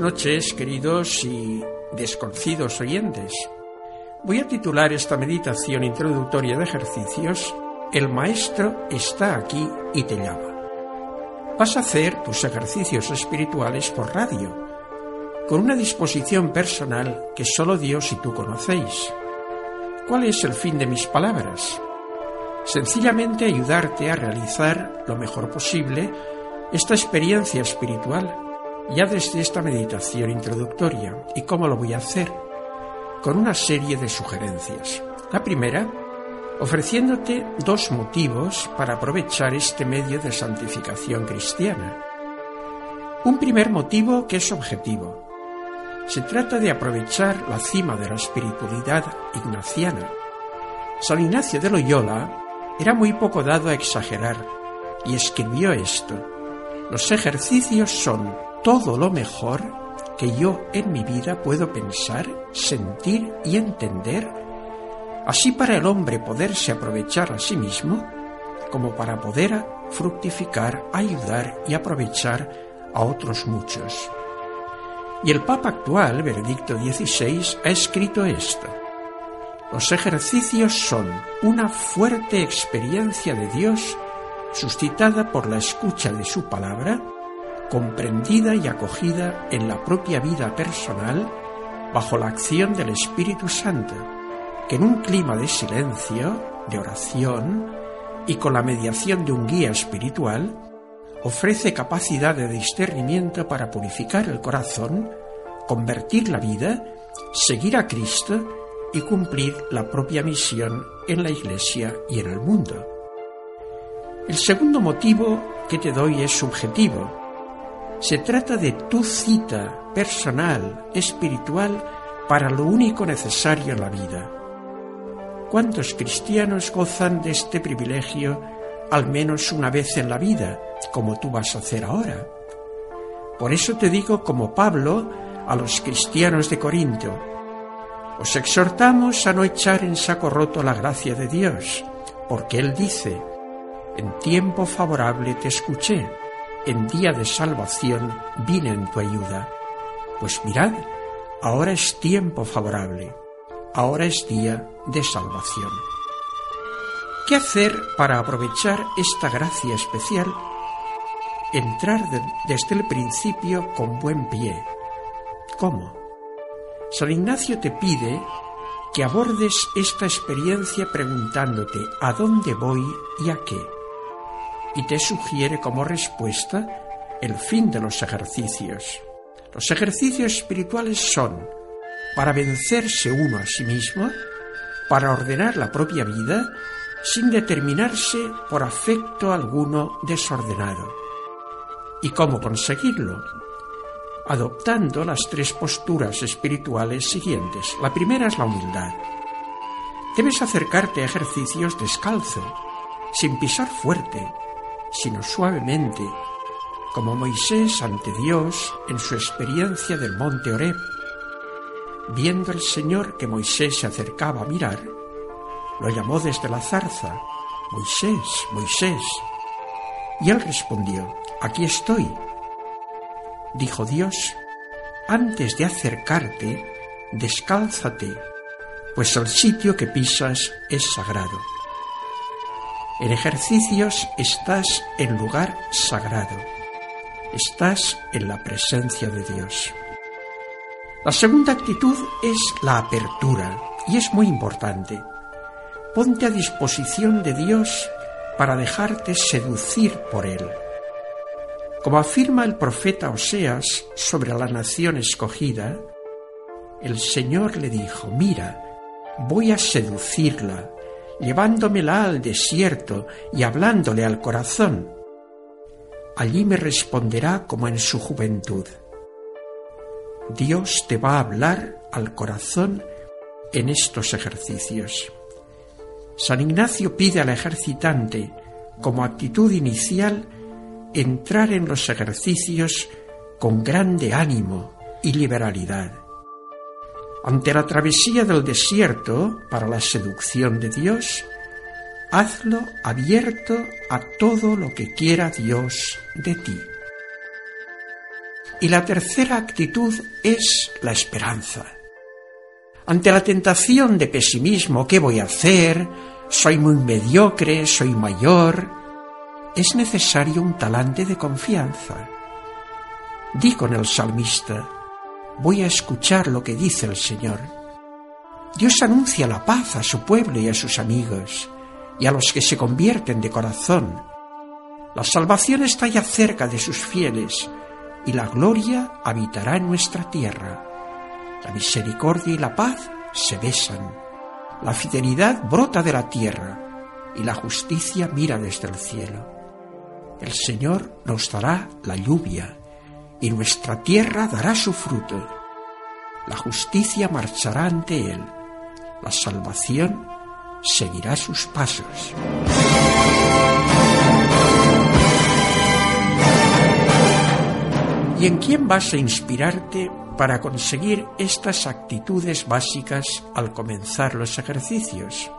noches, queridos y desconocidos oyentes. Voy a titular esta meditación introductoria de ejercicios El Maestro está aquí y te llama. Vas a hacer tus ejercicios espirituales por radio, con una disposición personal que solo Dios y tú conocéis. ¿Cuál es el fin de mis palabras? Sencillamente ayudarte a realizar lo mejor posible esta experiencia espiritual ya desde esta meditación introductoria. ¿Y cómo lo voy a hacer? Con una serie de sugerencias. La primera, ofreciéndote dos motivos para aprovechar este medio de santificación cristiana. Un primer motivo que es objetivo. Se trata de aprovechar la cima de la espiritualidad ignaciana. San Ignacio de Loyola era muy poco dado a exagerar y escribió esto. Los ejercicios son todo lo mejor que yo en mi vida puedo pensar, sentir y entender, así para el hombre poderse aprovechar a sí mismo, como para poder fructificar, ayudar y aprovechar a otros muchos. Y el Papa actual, Benedicto XVI, ha escrito esto. Los ejercicios son una fuerte experiencia de Dios suscitada por la escucha de su palabra, comprendida y acogida en la propia vida personal bajo la acción del Espíritu Santo, que en un clima de silencio, de oración y con la mediación de un guía espiritual, ofrece capacidad de discernimiento para purificar el corazón, convertir la vida, seguir a Cristo y cumplir la propia misión en la Iglesia y en el mundo. El segundo motivo que te doy es subjetivo. Se trata de tu cita personal, espiritual, para lo único necesario en la vida. ¿Cuántos cristianos gozan de este privilegio al menos una vez en la vida, como tú vas a hacer ahora? Por eso te digo como Pablo a los cristianos de Corinto, os exhortamos a no echar en saco roto la gracia de Dios, porque Él dice, en tiempo favorable te escuché, en día de salvación vine en tu ayuda. Pues mirad, ahora es tiempo favorable, ahora es día de salvación. ¿Qué hacer para aprovechar esta gracia especial? Entrar desde el principio con buen pie. ¿Cómo? San Ignacio te pide que abordes esta experiencia preguntándote a dónde voy y a qué. Y te sugiere como respuesta el fin de los ejercicios. Los ejercicios espirituales son para vencerse uno a sí mismo, para ordenar la propia vida, sin determinarse por afecto alguno desordenado. ¿Y cómo conseguirlo? adoptando las tres posturas espirituales siguientes. La primera es la humildad. Debes acercarte a ejercicios descalzo, sin pisar fuerte, sino suavemente, como Moisés ante Dios en su experiencia del monte Oreb. Viendo el Señor que Moisés se acercaba a mirar, lo llamó desde la zarza, Moisés, Moisés. Y él respondió, aquí estoy dijo Dios, antes de acercarte, descálzate, pues el sitio que pisas es sagrado. En ejercicios estás en lugar sagrado, estás en la presencia de Dios. La segunda actitud es la apertura y es muy importante. Ponte a disposición de Dios para dejarte seducir por Él como afirma el profeta Oseas sobre la nación escogida, el Señor le dijo, mira, voy a seducirla, llevándomela al desierto y hablándole al corazón. Allí me responderá como en su juventud. Dios te va a hablar al corazón en estos ejercicios. San Ignacio pide al ejercitante, como actitud inicial, entrar en los ejercicios con grande ánimo y liberalidad. Ante la travesía del desierto para la seducción de Dios, hazlo abierto a todo lo que quiera Dios de ti. Y la tercera actitud es la esperanza. Ante la tentación de pesimismo, ¿qué voy a hacer? Soy muy mediocre, soy mayor. Es necesario un talante de confianza. Di con el salmista, voy a escuchar lo que dice el Señor. Dios anuncia la paz a su pueblo y a sus amigos, y a los que se convierten de corazón. La salvación está ya cerca de sus fieles, y la gloria habitará en nuestra tierra. La misericordia y la paz se besan. La fidelidad brota de la tierra y la justicia mira desde el cielo. El Señor nos dará la lluvia y nuestra tierra dará su fruto. La justicia marchará ante Él. La salvación seguirá sus pasos. ¿Y en quién vas a inspirarte para conseguir estas actitudes básicas al comenzar los ejercicios.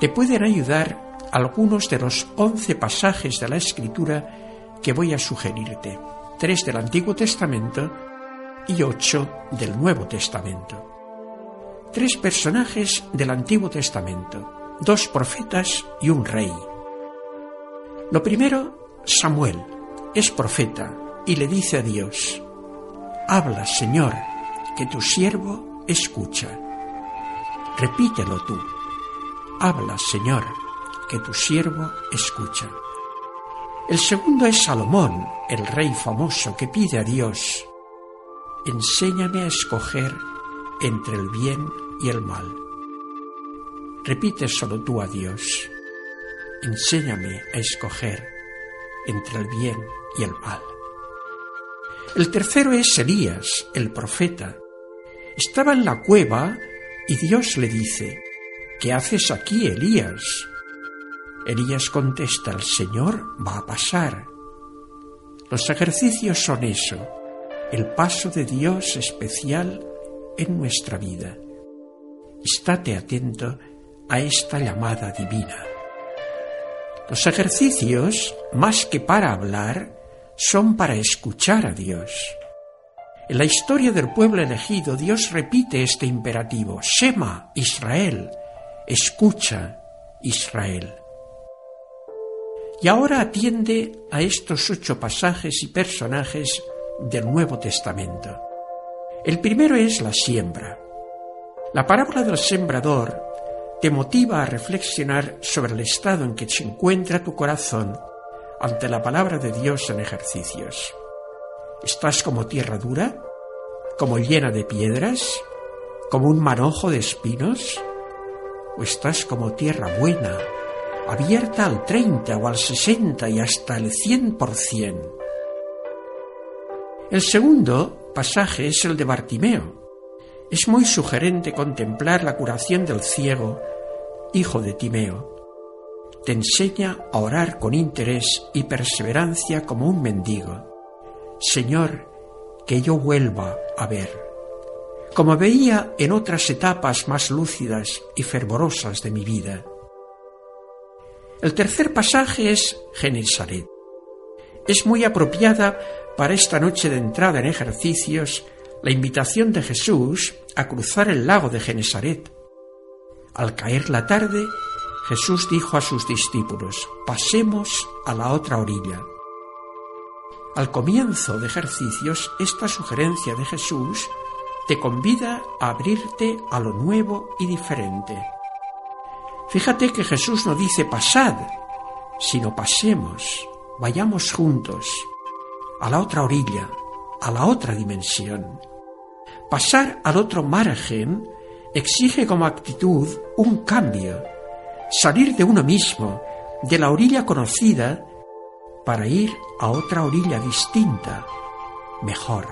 Te pueden ayudar algunos de los once pasajes de la Escritura que voy a sugerirte, tres del Antiguo Testamento y ocho del Nuevo Testamento. Tres personajes del Antiguo Testamento, dos profetas y un rey. Lo primero, Samuel, es profeta y le dice a Dios, Habla, Señor, que tu siervo escucha. Repítelo tú. Habla, Señor, que tu siervo escucha. El segundo es Salomón, el rey famoso, que pide a Dios, enséñame a escoger entre el bien y el mal. Repite solo tú a Dios, enséñame a escoger entre el bien y el mal. El tercero es Elías, el profeta. Estaba en la cueva y Dios le dice, ¿qué haces aquí, Elías? Elías contesta, el Señor va a pasar. Los ejercicios son eso, el paso de Dios especial en nuestra vida. Estate atento a esta llamada divina. Los ejercicios, más que para hablar, son para escuchar a Dios. En la historia del pueblo elegido, Dios repite este imperativo, Shema, Israel, escucha, Israel. Y ahora atiende a estos ocho pasajes y personajes del Nuevo Testamento. El primero es la siembra. La parábola del sembrador te motiva a reflexionar sobre el estado en que se encuentra tu corazón ante la palabra de Dios en ejercicios. ¿Estás como tierra dura? ¿Como llena de piedras? ¿Como un manojo de espinos? ¿O estás como tierra buena, abierta al 30 o al 60 y hasta el 100%? El segundo pasaje es el de Bartimeo. Es muy sugerente contemplar la curación del ciego, hijo de Timeo te enseña a orar con interés y perseverancia como un mendigo. Señor, que yo vuelva a ver. Como veía en otras etapas más lúcidas y fervorosas de mi vida. El tercer pasaje es Genesaret. Es muy apropiada para esta noche de entrada en ejercicios la invitación de Jesús a cruzar el lago de Genesaret. Al caer la tarde, Jesús dijo a sus discípulos, pasemos a la otra orilla. Al comienzo de ejercicios, esta sugerencia de Jesús te convida a abrirte a lo nuevo y diferente. Fíjate que Jesús no dice pasad, sino pasemos, vayamos juntos a la otra orilla, a la otra dimensión. Pasar al otro margen exige como actitud un cambio, salir de uno mismo, de la orilla conocida, para ir a otra orilla distinta, mejor.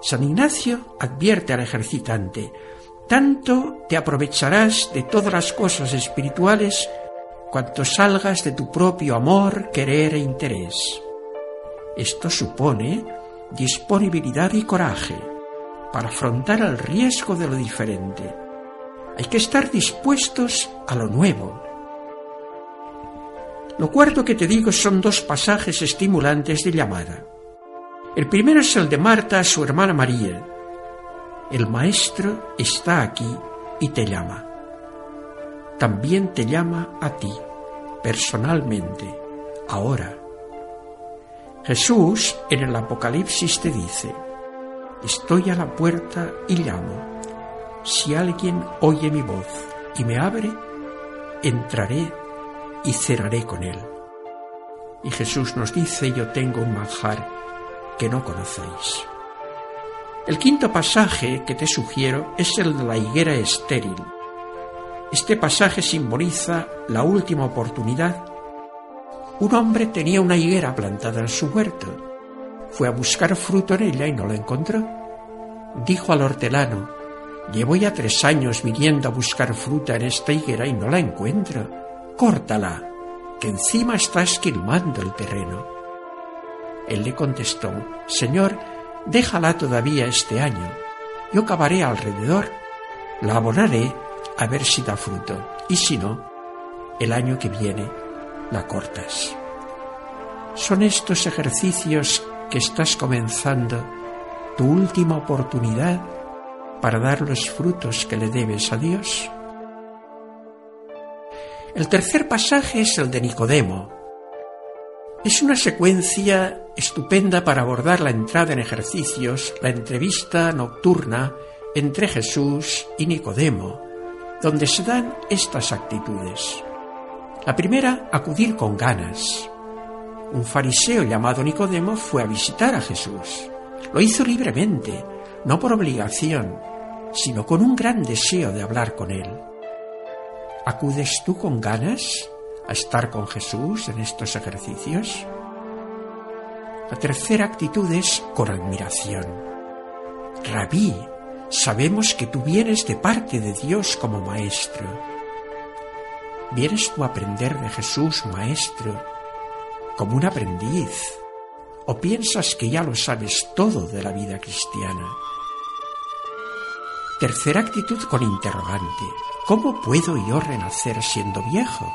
San Ignacio advierte al ejercitante, tanto te aprovecharás de todas las cosas espirituales cuanto salgas de tu propio amor, querer e interés. Esto supone disponibilidad y coraje para afrontar el riesgo de lo diferente hay que estar dispuestos a lo nuevo. Lo cuarto que te digo son dos pasajes estimulantes de llamada. El primero es el de Marta a su hermana María. El Maestro está aquí y te llama. También te llama a ti, personalmente, ahora. Jesús en el Apocalipsis te dice, estoy a la puerta y llamo. Si alguien oye mi voz y me abre, entraré y cenaré con él. Y Jesús nos dice, yo tengo un manjar que no conocéis. El quinto pasaje que te sugiero es el de la higuera estéril. Este pasaje simboliza la última oportunidad. Un hombre tenía una higuera plantada en su huerto. Fue a buscar fruto en ella y no la encontró. Dijo al hortelano, llevo ya tres años viniendo a buscar fruta en esta higuera y no la encuentro. Córtala, que encima está esquilmando el terreno. Él le contestó, Señor, déjala todavía este año. Yo cavaré alrededor, la abonaré a ver si da fruto, y si no, el año que viene la cortas. Son estos ejercicios que estás comenzando tu última oportunidad para dar los frutos que le debes a Dios. El tercer pasaje es el de Nicodemo. Es una secuencia estupenda para abordar la entrada en ejercicios, la entrevista nocturna entre Jesús y Nicodemo, donde se dan estas actitudes. La primera, acudir con ganas. Un fariseo llamado Nicodemo fue a visitar a Jesús. Lo hizo libremente, no por obligación, sino con un gran deseo de hablar con él. ¿Acudes tú con ganas a estar con Jesús en estos ejercicios? La tercera actitud es con admiración. Rabí, sabemos que tú vienes de parte de Dios como maestro. ¿Vienes tú a aprender de Jesús, maestro, como un aprendiz? ¿O piensas que ya lo sabes todo de la vida cristiana? Tercera actitud con interrogante. ¿Cómo puedo yo renacer siendo viejo?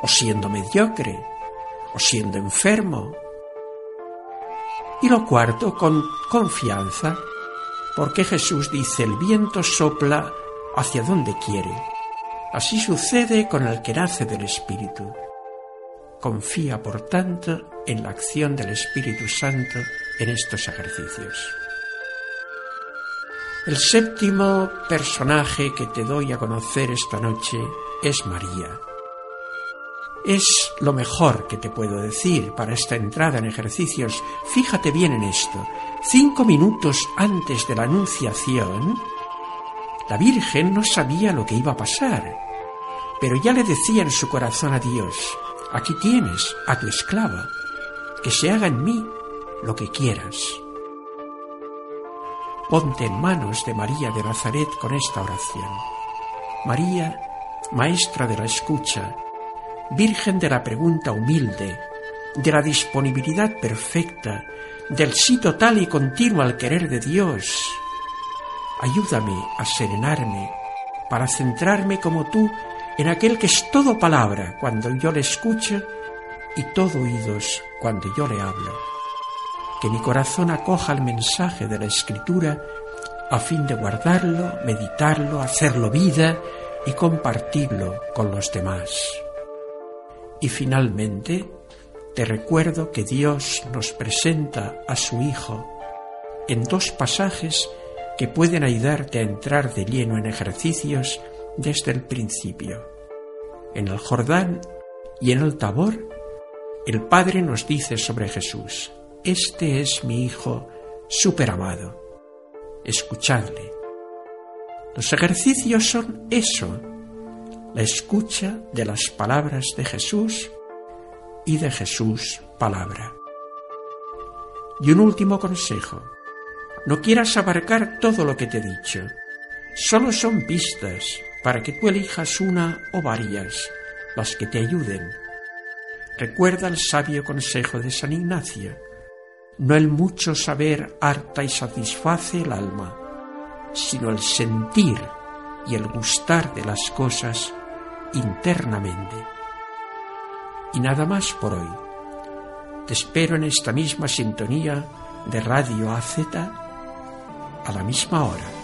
¿O siendo mediocre? ¿O siendo enfermo? Y lo cuarto, con confianza, porque Jesús dice, el viento sopla hacia donde quiere. Así sucede con el que nace del Espíritu. Confía, por tanto, en la acción del Espíritu Santo en estos ejercicios. El séptimo personaje que te doy a conocer esta noche es María. Es lo mejor que te puedo decir para esta entrada en ejercicios. Fíjate bien en esto. Cinco minutos antes de la Anunciación, la Virgen no sabía lo que iba a pasar, pero ya le decía en su corazón a Dios, aquí tienes a tu esclava, que se haga en mí lo que quieras. Ponte en manos de María de Nazaret con esta oración. María, Maestra de la escucha, Virgen de la pregunta humilde, de la disponibilidad perfecta, del sí total y continuo al querer de Dios. Ayúdame a serenarme para centrarme como tú en aquel que es todo palabra cuando yo le escucho y todo oídos cuando yo le hablo que mi corazón acoja el mensaje de la Escritura a fin de guardarlo, meditarlo, hacerlo vida y compartirlo con los demás. Y finalmente, te recuerdo que Dios nos presenta a su Hijo en dos pasajes que pueden ayudarte a entrar de lleno en ejercicios desde el principio. En el Jordán y en el Tabor, el Padre nos dice sobre Jesús, este es mi Hijo amado. Escuchadle. Los ejercicios son eso, la escucha de las palabras de Jesús y de Jesús palabra. Y un último consejo, no quieras abarcar todo lo que te he dicho, solo son pistas para que tú elijas una o varias, las que te ayuden. Recuerda el sabio consejo de San Ignacio no el mucho saber harta y satisface el alma, sino el sentir y el gustar de las cosas internamente. Y nada más por hoy. Te espero en esta misma sintonía de Radio AZ a la misma hora.